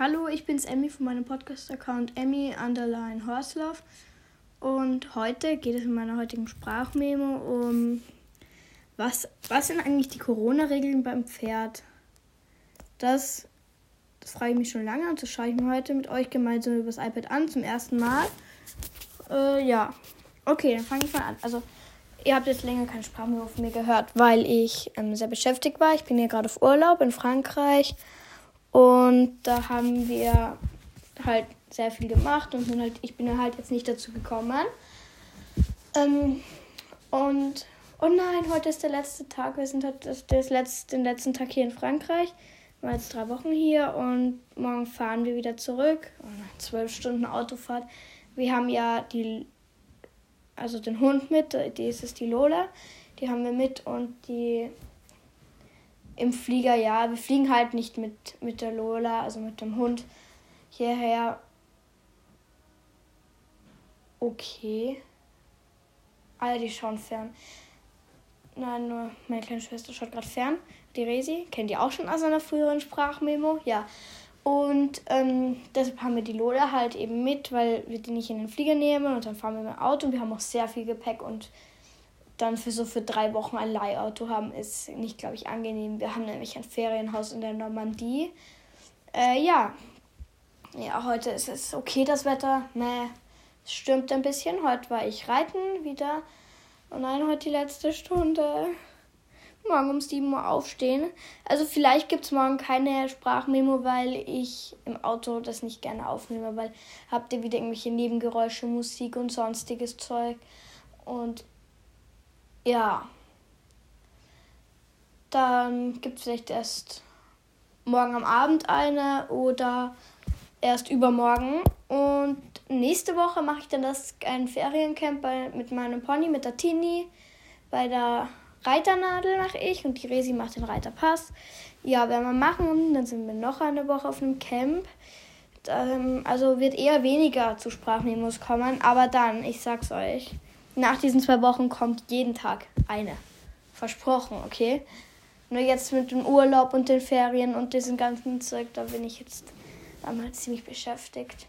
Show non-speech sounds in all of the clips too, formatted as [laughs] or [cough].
Hallo, ich bin's Emmy von meinem Podcast-Account Emmy Underline Horslauf. Und heute geht es in meiner heutigen Sprachmemo um, was, was sind eigentlich die Corona-Regeln beim Pferd? Das, das frage ich mich schon lange und das schaue ich mir heute mit euch gemeinsam über das iPad an, zum ersten Mal. Äh, ja, okay, dann fange ich mal an. Also, ihr habt jetzt länger keine Sprachmemo von mir gehört, weil ich ähm, sehr beschäftigt war. Ich bin hier gerade auf Urlaub in Frankreich. Und da haben wir halt sehr viel gemacht und sind halt, ich bin halt jetzt nicht dazu gekommen. Ähm, und oh nein, heute ist der letzte Tag. Wir sind halt das, letzte, den letzten Tag hier in Frankreich. Wir waren jetzt drei Wochen hier und morgen fahren wir wieder zurück. Oh zwölf Stunden Autofahrt. Wir haben ja die, also den Hund mit, die ist es die Lola. Die haben wir mit und die im Flieger, ja. Wir fliegen halt nicht mit, mit der Lola, also mit dem Hund hierher. Okay. Alle, die schauen fern. Nein, nur meine kleine Schwester schaut gerade fern. Die Resi. Kennt ihr auch schon aus einer früheren Sprachmemo? Ja. Und ähm, deshalb haben wir die Lola halt eben mit, weil wir die nicht in den Flieger nehmen und dann fahren wir mit dem Auto und wir haben auch sehr viel Gepäck und dann für so für drei Wochen ein Leihauto haben, ist nicht, glaube ich, angenehm. Wir haben nämlich ein Ferienhaus in der Normandie. Äh, ja. Ja, heute ist es okay, das Wetter. Nee, es stürmt ein bisschen. Heute war ich reiten wieder. Und nein, heute die letzte Stunde. Morgen um 7 Uhr aufstehen. Also vielleicht gibt es morgen keine Sprachmemo, weil ich im Auto das nicht gerne aufnehme, weil habt ihr wieder irgendwelche Nebengeräusche, Musik und sonstiges Zeug. Und ja. Dann gibt es vielleicht erst morgen am Abend eine oder erst übermorgen. Und nächste Woche mache ich dann das ein Feriencamp bei, mit meinem Pony, mit der Tini. Bei der Reiternadel mache ich und die Resi macht den Reiterpass. Ja, werden wir machen. Dann sind wir noch eine Woche auf einem Camp. Ähm, also wird eher weniger zu Sprachnemos kommen. Aber dann, ich sag's euch, nach diesen zwei Wochen kommt jeden Tag eine. Versprochen, okay? Nur jetzt mit dem Urlaub und den Ferien und diesem ganzen Zeug, da bin ich jetzt damals ziemlich beschäftigt.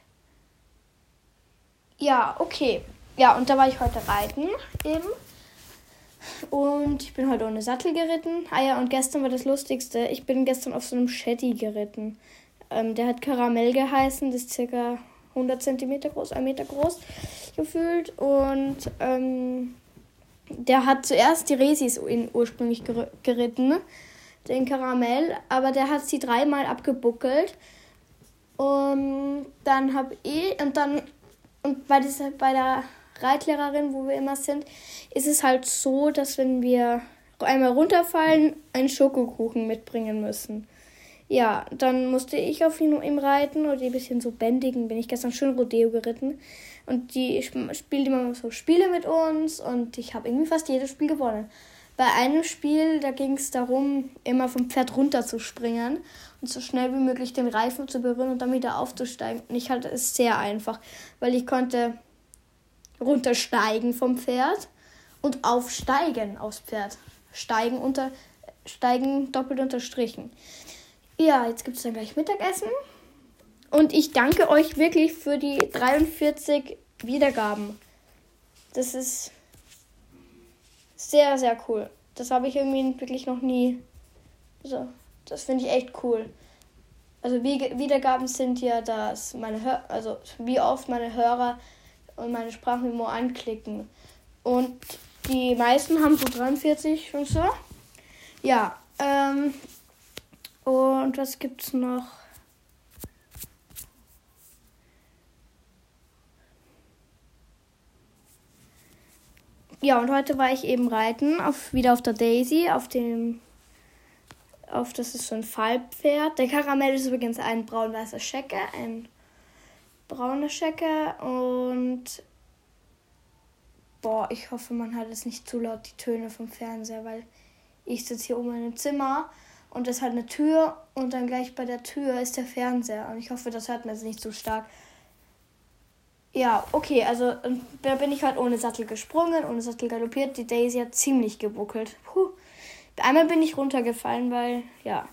Ja, okay. Ja, und da war ich heute reiten eben. Und ich bin heute ohne Sattel geritten. Ah ja, und gestern war das Lustigste. Ich bin gestern auf so einem Shetty geritten. Ähm, der hat Karamell geheißen. Das ist circa 100 cm groß, 1 Meter groß gefühlt. Und ähm, der hat zuerst die Resis ursprünglich ger geritten, den Karamell, aber der hat sie dreimal abgebuckelt. Und dann habe ich, und dann, und bei, dieser, bei der Reitlehrerin, wo wir immer sind, ist es halt so, dass wenn wir einmal runterfallen, einen Schokokuchen mitbringen müssen. Ja, dann musste ich auf ihn, ihm reiten und ein bisschen so bändigen. Bin ich gestern schön Rodeo geritten. Und die spielt immer so Spiele mit uns und ich habe irgendwie fast jedes Spiel gewonnen. Bei einem Spiel, da ging es darum, immer vom Pferd runterzuspringen und so schnell wie möglich den Reifen zu berühren und dann wieder aufzusteigen. Und ich hatte es sehr einfach, weil ich konnte runtersteigen vom Pferd und aufsteigen aufs Pferd. Steigen unter steigen doppelt unterstrichen. Ja, jetzt gibt es dann gleich Mittagessen. Und ich danke euch wirklich für die 43 Wiedergaben. Das ist sehr, sehr cool. Das habe ich irgendwie wirklich noch nie. So, das finde ich echt cool. Also Wiedergaben sind ja, dass meine Hör also wie oft meine Hörer und meine Sprachmemo anklicken. Und die meisten haben so 43 und so. Ja, ähm, und was gibt's noch? Ja, und heute war ich eben reiten, auf, wieder auf der Daisy, auf dem, auf das ist so ein Fallpferd. Der Karamell ist übrigens ein braun-weißer Schecke, ein brauner Schecke und boah, ich hoffe, man hat es nicht zu laut, die Töne vom Fernseher, weil ich sitze hier oben in einem Zimmer und es hat eine Tür und dann gleich bei der Tür ist der Fernseher. Und ich hoffe, das hört man jetzt nicht so stark. Ja, okay, also da bin ich halt ohne Sattel gesprungen, ohne Sattel galoppiert. Die Daisy hat ziemlich gebuckelt. Puh. Einmal bin ich runtergefallen, weil, ja,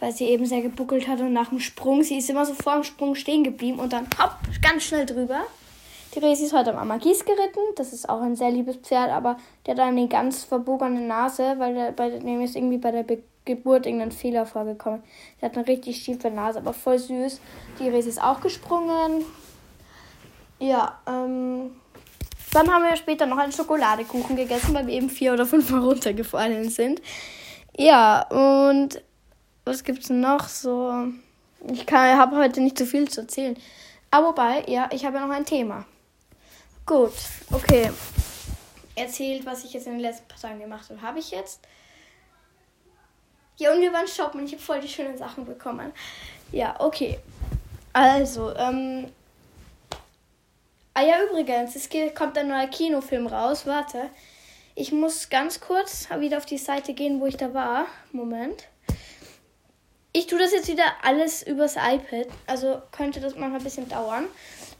weil sie eben sehr gebuckelt hat und nach dem Sprung, sie ist immer so vor dem Sprung stehen geblieben und dann hopp, ganz schnell drüber. Die Resi ist heute am Amagis geritten. Das ist auch ein sehr liebes Pferd, aber der hat eine ganz verbogene Nase, weil der, bei dem ist irgendwie bei der Be Geburt irgendein Fehler vorgekommen. Der hat eine richtig schiefe Nase, aber voll süß. Die Resi ist auch gesprungen. Ja, ähm, dann haben wir später noch einen Schokoladekuchen gegessen, weil wir eben vier oder fünf Mal runtergefallen sind. Ja, und was gibt's noch so? Ich habe heute nicht so viel zu erzählen. Aber wobei, ja, ich habe ja noch ein Thema. Gut, okay. Erzählt, was ich jetzt in den letzten paar Tagen gemacht habe, habe ich jetzt. Ja, und wir waren shoppen und ich habe voll die schönen Sachen bekommen. Ja, okay. Also, ähm. Ah ja, übrigens, es kommt ein neuer Kinofilm raus. Warte. Ich muss ganz kurz wieder auf die Seite gehen, wo ich da war. Moment. Ich tue das jetzt wieder alles übers iPad. Also könnte das manchmal ein bisschen dauern.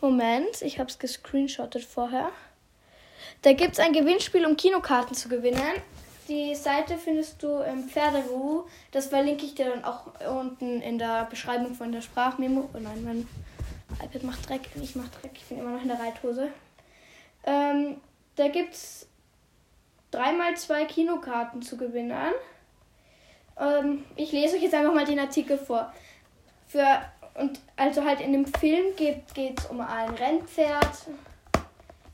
Moment, ich habe es gescreenshottet vorher. Da gibt es ein Gewinnspiel, um Kinokarten zu gewinnen. Die Seite findest du im Pferderu. Das verlinke ich dir dann auch unten in der Beschreibung von der Sprachmemo. Oh nein, mein iPad macht Dreck. Ich mache Dreck. Ich bin immer noch in der Reithose. Ähm, da gibt es dreimal zwei Kinokarten zu gewinnen. Ähm, ich lese euch jetzt einfach mal den Artikel vor. Für und also halt in dem Film geht es um ein Rennpferd.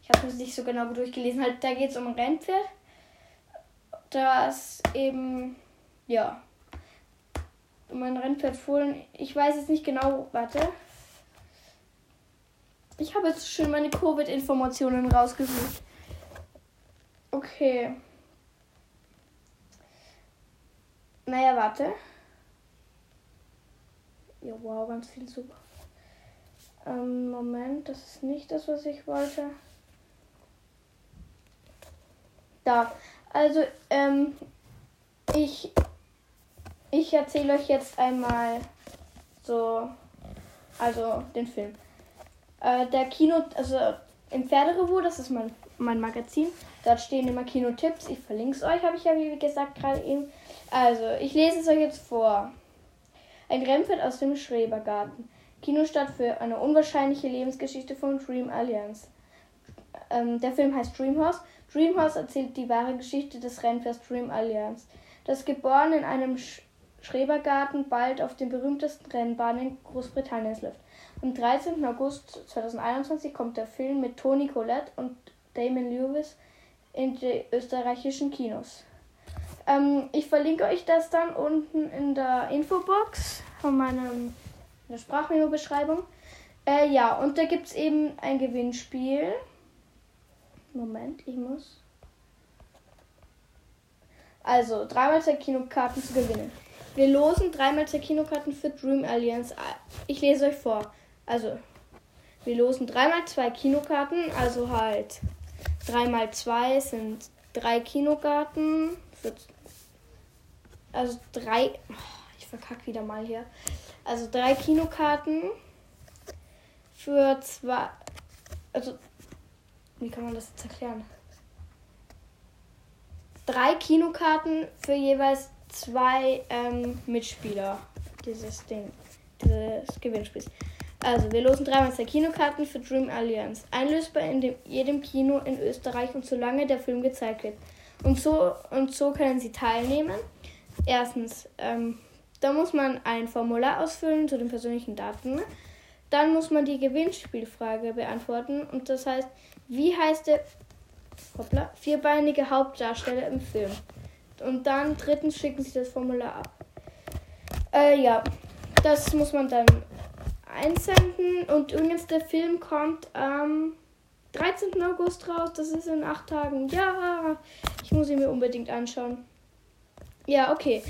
Ich habe es nicht so genau durchgelesen. Halt, da geht es um ein Rennpferd, das eben, ja, um ein Rennpferd fohlen. Ich weiß jetzt nicht genau, warte. Ich habe jetzt schön meine Covid-Informationen rausgesucht. Okay. Naja, warte. Ja, wow, ganz viel super. Ähm, Moment, das ist nicht das, was ich wollte. Da. Also, ähm, ich, ich erzähle euch jetzt einmal so, also den Film. Äh, der Kino, also im Pferderevue, das ist mein, mein Magazin, dort stehen immer Kinotipps. Ich verlinke es euch, habe ich ja wie gesagt gerade eben. Also, ich lese es euch jetzt vor. Ein Rennpferd aus dem Schrebergarten. Kinostart für eine unwahrscheinliche Lebensgeschichte von Dream Alliance. Ähm, der Film heißt Dreamhouse. Dreamhouse erzählt die wahre Geschichte des Rennpferds Dream Alliance, das geboren in einem Sch Schrebergarten bald auf den berühmtesten Rennbahnen Großbritanniens läuft. Am 13. August 2021 kommt der Film mit Toni Collette und Damon Lewis in die österreichischen Kinos. Ähm, ich verlinke euch das dann unten in der Infobox von meinem der Sprachmemo-Beschreibung. Äh, ja, und da gibt es eben ein Gewinnspiel. Moment, ich muss. Also, dreimal zwei Kinokarten zu gewinnen. Wir losen dreimal zwei Kinokarten für Dream Alliance. Ich lese euch vor. Also, wir losen dreimal zwei Kinokarten, also halt dreimal zwei sind drei Kinokarten für also drei. Oh, ich verkacke wieder mal hier. Also drei Kinokarten für zwei. Also, wie kann man das jetzt erklären? Drei Kinokarten für jeweils zwei ähm, Mitspieler dieses Ding, dieses Gewinnspiels. Also, wir losen dreimal zwei Kinokarten für Dream Alliance. Einlösbar in dem, jedem Kino in Österreich und solange der Film gezeigt wird. Und so, und so können Sie teilnehmen. Erstens, ähm, da muss man ein Formular ausfüllen zu den persönlichen Daten. Dann muss man die Gewinnspielfrage beantworten. Und das heißt, wie heißt der hoppla, vierbeinige Hauptdarsteller im Film? Und dann drittens schicken sie das Formular ab. Äh, ja, das muss man dann einsenden. Und übrigens, der Film kommt am 13. August raus. Das ist in acht Tagen. Ja, ich muss ihn mir unbedingt anschauen. Ja, okay.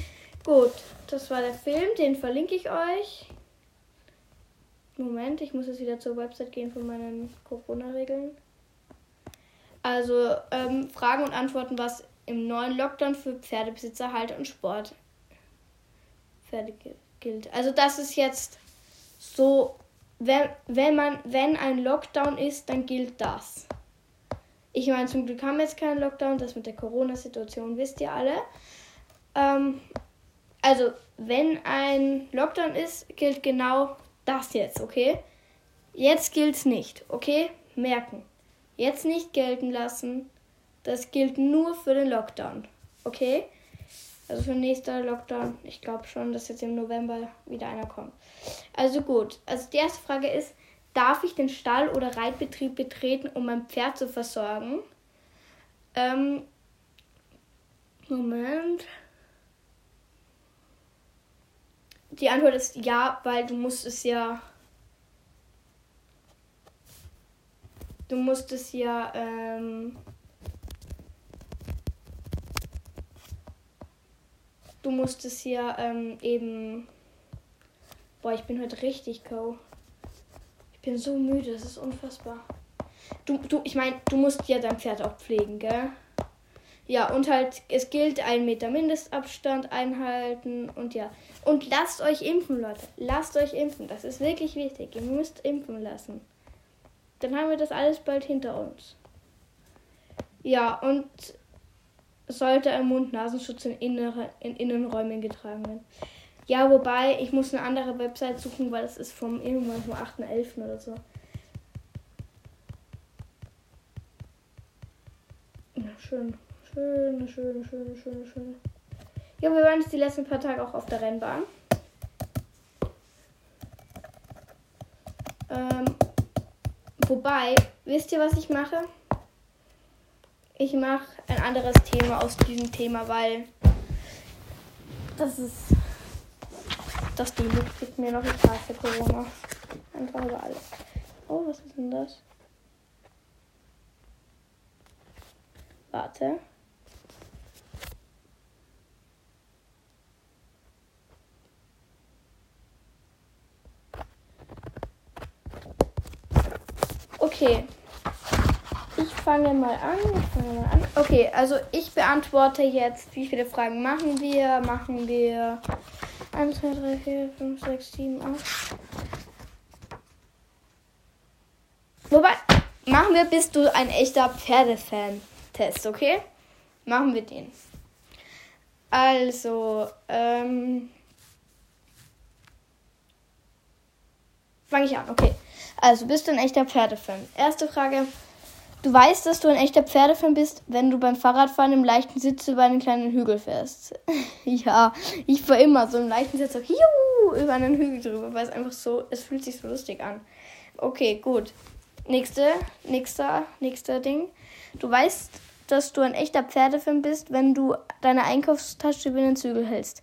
Gut, das war der Film, den verlinke ich euch. Moment, ich muss jetzt wieder zur Website gehen von meinen Corona-Regeln. Also ähm, Fragen und Antworten, was im neuen Lockdown für Pferdebesitzer, Halter und Sport Pferde gilt. Also das ist jetzt so, wenn, wenn man, wenn ein Lockdown ist, dann gilt das. Ich meine, zum Glück haben wir jetzt keinen Lockdown, das mit der Corona-Situation wisst ihr alle. Ähm, also, wenn ein Lockdown ist, gilt genau das jetzt, okay? Jetzt gilt's nicht, okay? Merken. Jetzt nicht gelten lassen. Das gilt nur für den Lockdown, okay? Also für nächster Lockdown. Ich glaube schon, dass jetzt im November wieder einer kommt. Also gut. Also die erste Frage ist, darf ich den Stall oder Reitbetrieb betreten, um mein Pferd zu versorgen? Ähm, Moment. Die Antwort ist ja, weil du musst es ja. Du musst es ja. Ähm, du musst es ja ähm, eben. Boah, ich bin heute richtig co. Ich bin so müde, das ist unfassbar. Du, du, ich meine, du musst ja dein Pferd auch pflegen, gell? Ja, und halt, es gilt ein Meter Mindestabstand einhalten und ja. Und lasst euch impfen, Leute. Lasst euch impfen. Das ist wirklich wichtig. Ihr müsst impfen lassen. Dann haben wir das alles bald hinter uns. Ja, und sollte ein Mund-Nasenschutz in, innere, in Innenräumen getragen werden. Ja, wobei, ich muss eine andere Website suchen, weil das ist vom irgendwann vom 8.11. oder so. Ja, schön. Schöne, schöne, schöne, schöne, schöne. Ja, wir waren jetzt die letzten paar Tage auch auf der Rennbahn. Ähm, wobei, wisst ihr, was ich mache? Ich mache ein anderes Thema aus diesem Thema, weil das ist das die gibt mir noch, ich hasse Corona. Einfach über alles. Oh, was ist denn das? Warte. Okay. Fange mal an. Ich fange mal an. Okay, also ich beantworte jetzt, wie viele Fragen machen wir? Machen wir 1, 2, 3, 4, 5, 6, 7, 8. Wobei, machen wir, bist du ein echter Pferdefan-Test, okay? Machen wir den. Also, ähm. Fange ich an, okay. Also, bist du ein echter Pferdefan? Erste Frage. Du weißt, dass du ein echter Pferdefan bist, wenn du beim Fahrradfahren im leichten Sitz über einen kleinen Hügel fährst. [laughs] ja, ich fahre immer so im leichten Sitz so juhu, über einen Hügel drüber, weil es einfach so, es fühlt sich so lustig an. Okay, gut. Nächste, nächster, nächster Ding. Du weißt, dass du ein echter Pferdefan bist, wenn du deine Einkaufstasche über den Zügel hältst.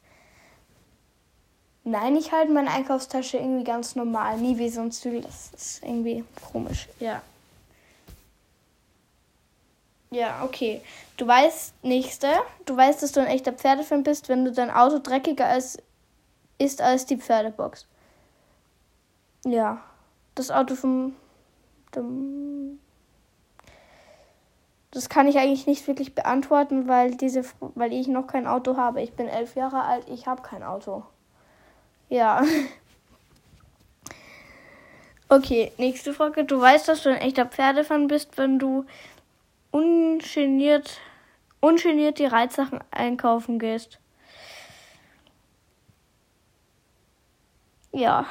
Nein, ich halte meine Einkaufstasche irgendwie ganz normal. Nie wie so ein Zügel. Das ist irgendwie komisch. Ja. Ja, okay. Du weißt, nächste. Du weißt, dass du ein echter Pferdefan bist, wenn du dein Auto dreckiger als, ist als die Pferdebox. Ja. Das Auto vom. Dem, das kann ich eigentlich nicht wirklich beantworten, weil diese, weil ich noch kein Auto habe. Ich bin elf Jahre alt, ich habe kein Auto. Ja. [laughs] Okay, nächste Frage. Du weißt, dass du ein echter Pferdefan bist, wenn du ungeniert, ungeniert die Reitsachen einkaufen gehst. Ja.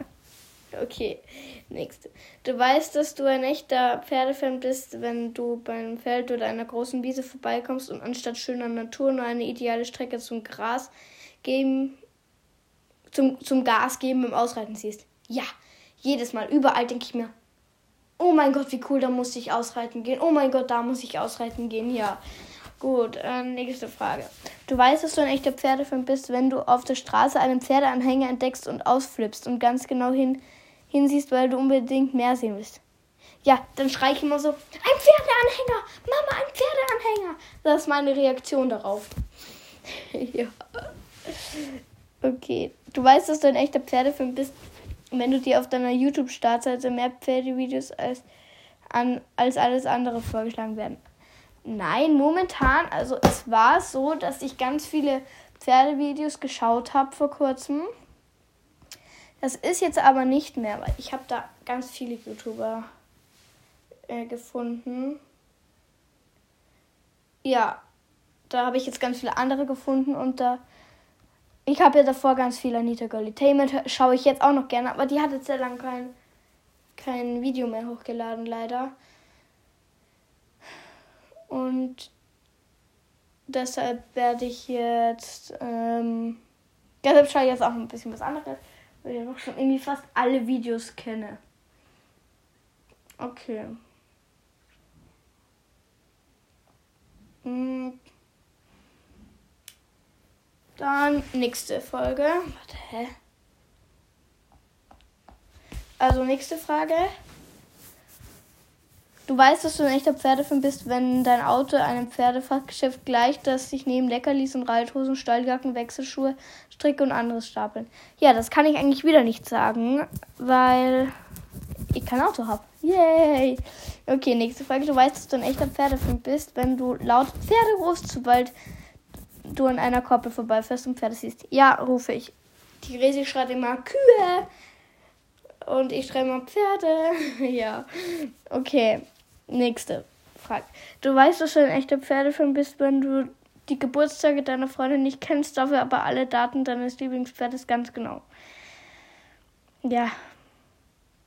[laughs] okay, nächste. Du weißt, dass du ein echter Pferdefan bist, wenn du beim Feld oder einer großen Wiese vorbeikommst und anstatt schöner Natur nur eine ideale Strecke zum Gras geben zum, zum Gas geben im Ausreiten siehst. Ja, jedes Mal, überall denke ich mir, oh mein Gott, wie cool, da muss ich ausreiten gehen. Oh mein Gott, da muss ich ausreiten gehen. Ja. Gut, äh, nächste Frage. Du weißt, dass du ein echter Pferdefan bist, wenn du auf der Straße einen Pferdeanhänger entdeckst und ausflippst und ganz genau hin, hinsiehst, weil du unbedingt mehr sehen willst. Ja, dann schreie ich immer so, ein Pferdeanhänger, Mama, ein Pferdeanhänger. Das ist meine Reaktion darauf. [laughs] ja. Okay. Du weißt, dass du ein echter Pferdefan bist, wenn du dir auf deiner YouTube-Startseite mehr Pferdevideos als, an, als alles andere vorgeschlagen werden. Nein, momentan, also es war so, dass ich ganz viele Pferdevideos geschaut habe vor kurzem. Das ist jetzt aber nicht mehr, weil ich habe da ganz viele YouTuber äh, gefunden. Ja, da habe ich jetzt ganz viele andere gefunden und da Ich habe ja davor ganz viel Anita Golitainment, schaue ich jetzt auch noch gerne, aber die hat jetzt sehr lange kein, kein Video mehr hochgeladen, leider. Und deshalb werde ich jetzt, ähm, deshalb schaue ich jetzt auch ein bisschen was anderes, weil ich auch schon irgendwie fast alle Videos kenne. Okay. Hm. Dann nächste Folge. Warte, hä? Also nächste Frage. Du weißt, dass du ein echter Pferdefan bist, wenn dein Auto einem Pferdefachgeschäft gleicht, das sich neben Leckerlis und Reithosen, Stalljacken, Wechselschuhe, Stricke und anderes stapeln. Ja, das kann ich eigentlich wieder nicht sagen, weil ich kein Auto habe. Yay! Okay, nächste Frage. Du weißt, dass du ein echter Pferdefan bist, wenn du laut Pferde rufst, sobald du an einer Koppel vorbeifährst und Pferde siehst. Ja, rufe ich. Die Resi schreit immer Kühe. Und ich schreibe mal Pferde. [laughs] ja. Okay. Nächste Frage. Du weißt, dass du ein echter Pferdefan bist, wenn du die Geburtstage deiner Freundin nicht kennst, dafür aber alle Daten deines Lieblingspferdes ganz genau. Ja.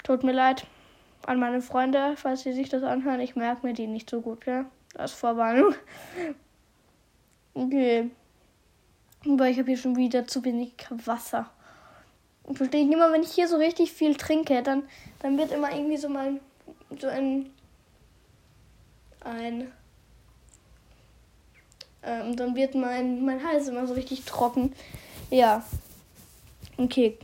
Tut mir leid an meine Freunde, falls sie sich das anhören. Ich merke mir die nicht so gut, ja. Als Vorwarnung. Okay. Aber ich habe hier schon wieder zu wenig Wasser. Und verstehe ich immer, wenn ich hier so richtig viel trinke, dann, dann wird immer irgendwie so mein, so ein, ein, ähm, dann wird mein, mein Hals immer so richtig trocken. Ja. Okay.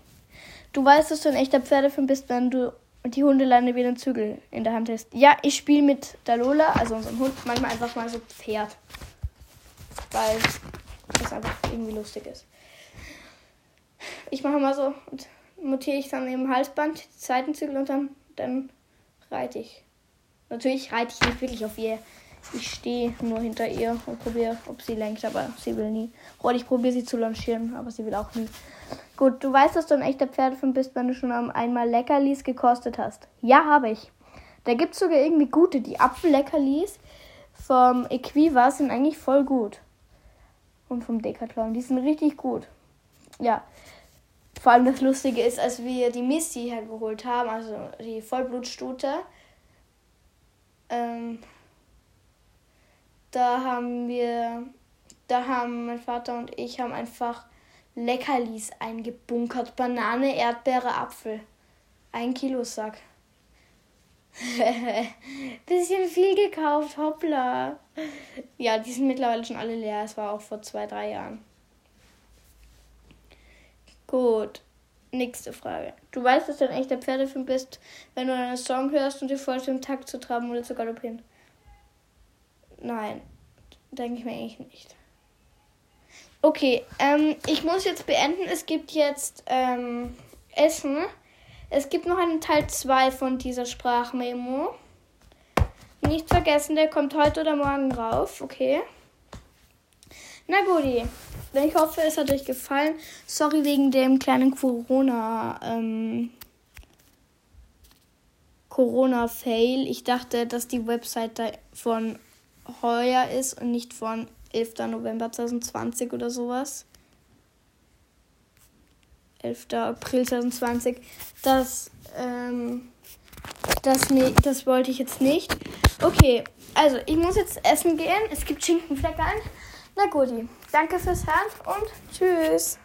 Du weißt, dass du ein echter Pferdefan bist, wenn du die Hundeleine wie einen Zügel in der Hand hast. Ja, ich spiele mit der Lola, also unserem Hund, manchmal einfach mal so Pferd weil das einfach irgendwie lustig ist. Ich mache mal so und montiere ich dann im Halsband die Seitenzügel und dann, dann reite ich. Natürlich reite ich nicht wirklich auf ihr. Ich stehe nur hinter ihr und probiere, ob sie lenkt, aber sie will nie. Oder ich probiere sie zu lancieren, aber sie will auch nie. Gut, du weißt, dass du ein echter Pferdefan bist, wenn du schon einmal Leckerlis gekostet hast. Ja, habe ich. Da gibt es sogar irgendwie gute. Die Apfelleckerlis vom Equiva sind eigentlich voll gut und vom Decathlon. Die sind richtig gut. Ja. Vor allem das Lustige ist, als wir die Missy hergeholt haben, also die Vollblutstute, ähm, da haben wir, da haben mein Vater und ich haben einfach Leckerlis eingebunkert. Banane, Erdbeere, Apfel. Ein Kilo Sack. [laughs] Bisschen viel gekauft, hoppla. Ja, die sind mittlerweile schon alle leer. Es war auch vor zwei, drei Jahren. Gut. Nächste Frage. Du weißt, dass du ein echter Pferdefilm bist, wenn du einen Song hörst und dir vorstellst, im Takt zu traben oder zu galoppieren. Nein, denke ich mir eigentlich nicht. Okay, ähm, ich muss jetzt beenden. Es gibt jetzt ähm, Essen. Es gibt noch einen Teil 2 von dieser Sprachmemo. Nicht vergessen, der kommt heute oder morgen rauf, okay? Na gut, ich hoffe, es hat euch gefallen. Sorry wegen dem kleinen Corona, ähm, Corona-Fail. Ich dachte, dass die Webseite von heuer ist und nicht von 11. November 2020 oder sowas. 11. April 2020. Das, ähm, das, ne, das wollte ich jetzt nicht. Okay, also ich muss jetzt essen gehen. Es gibt Schinkenfleckern. Na gut, danke fürs Hören und tschüss.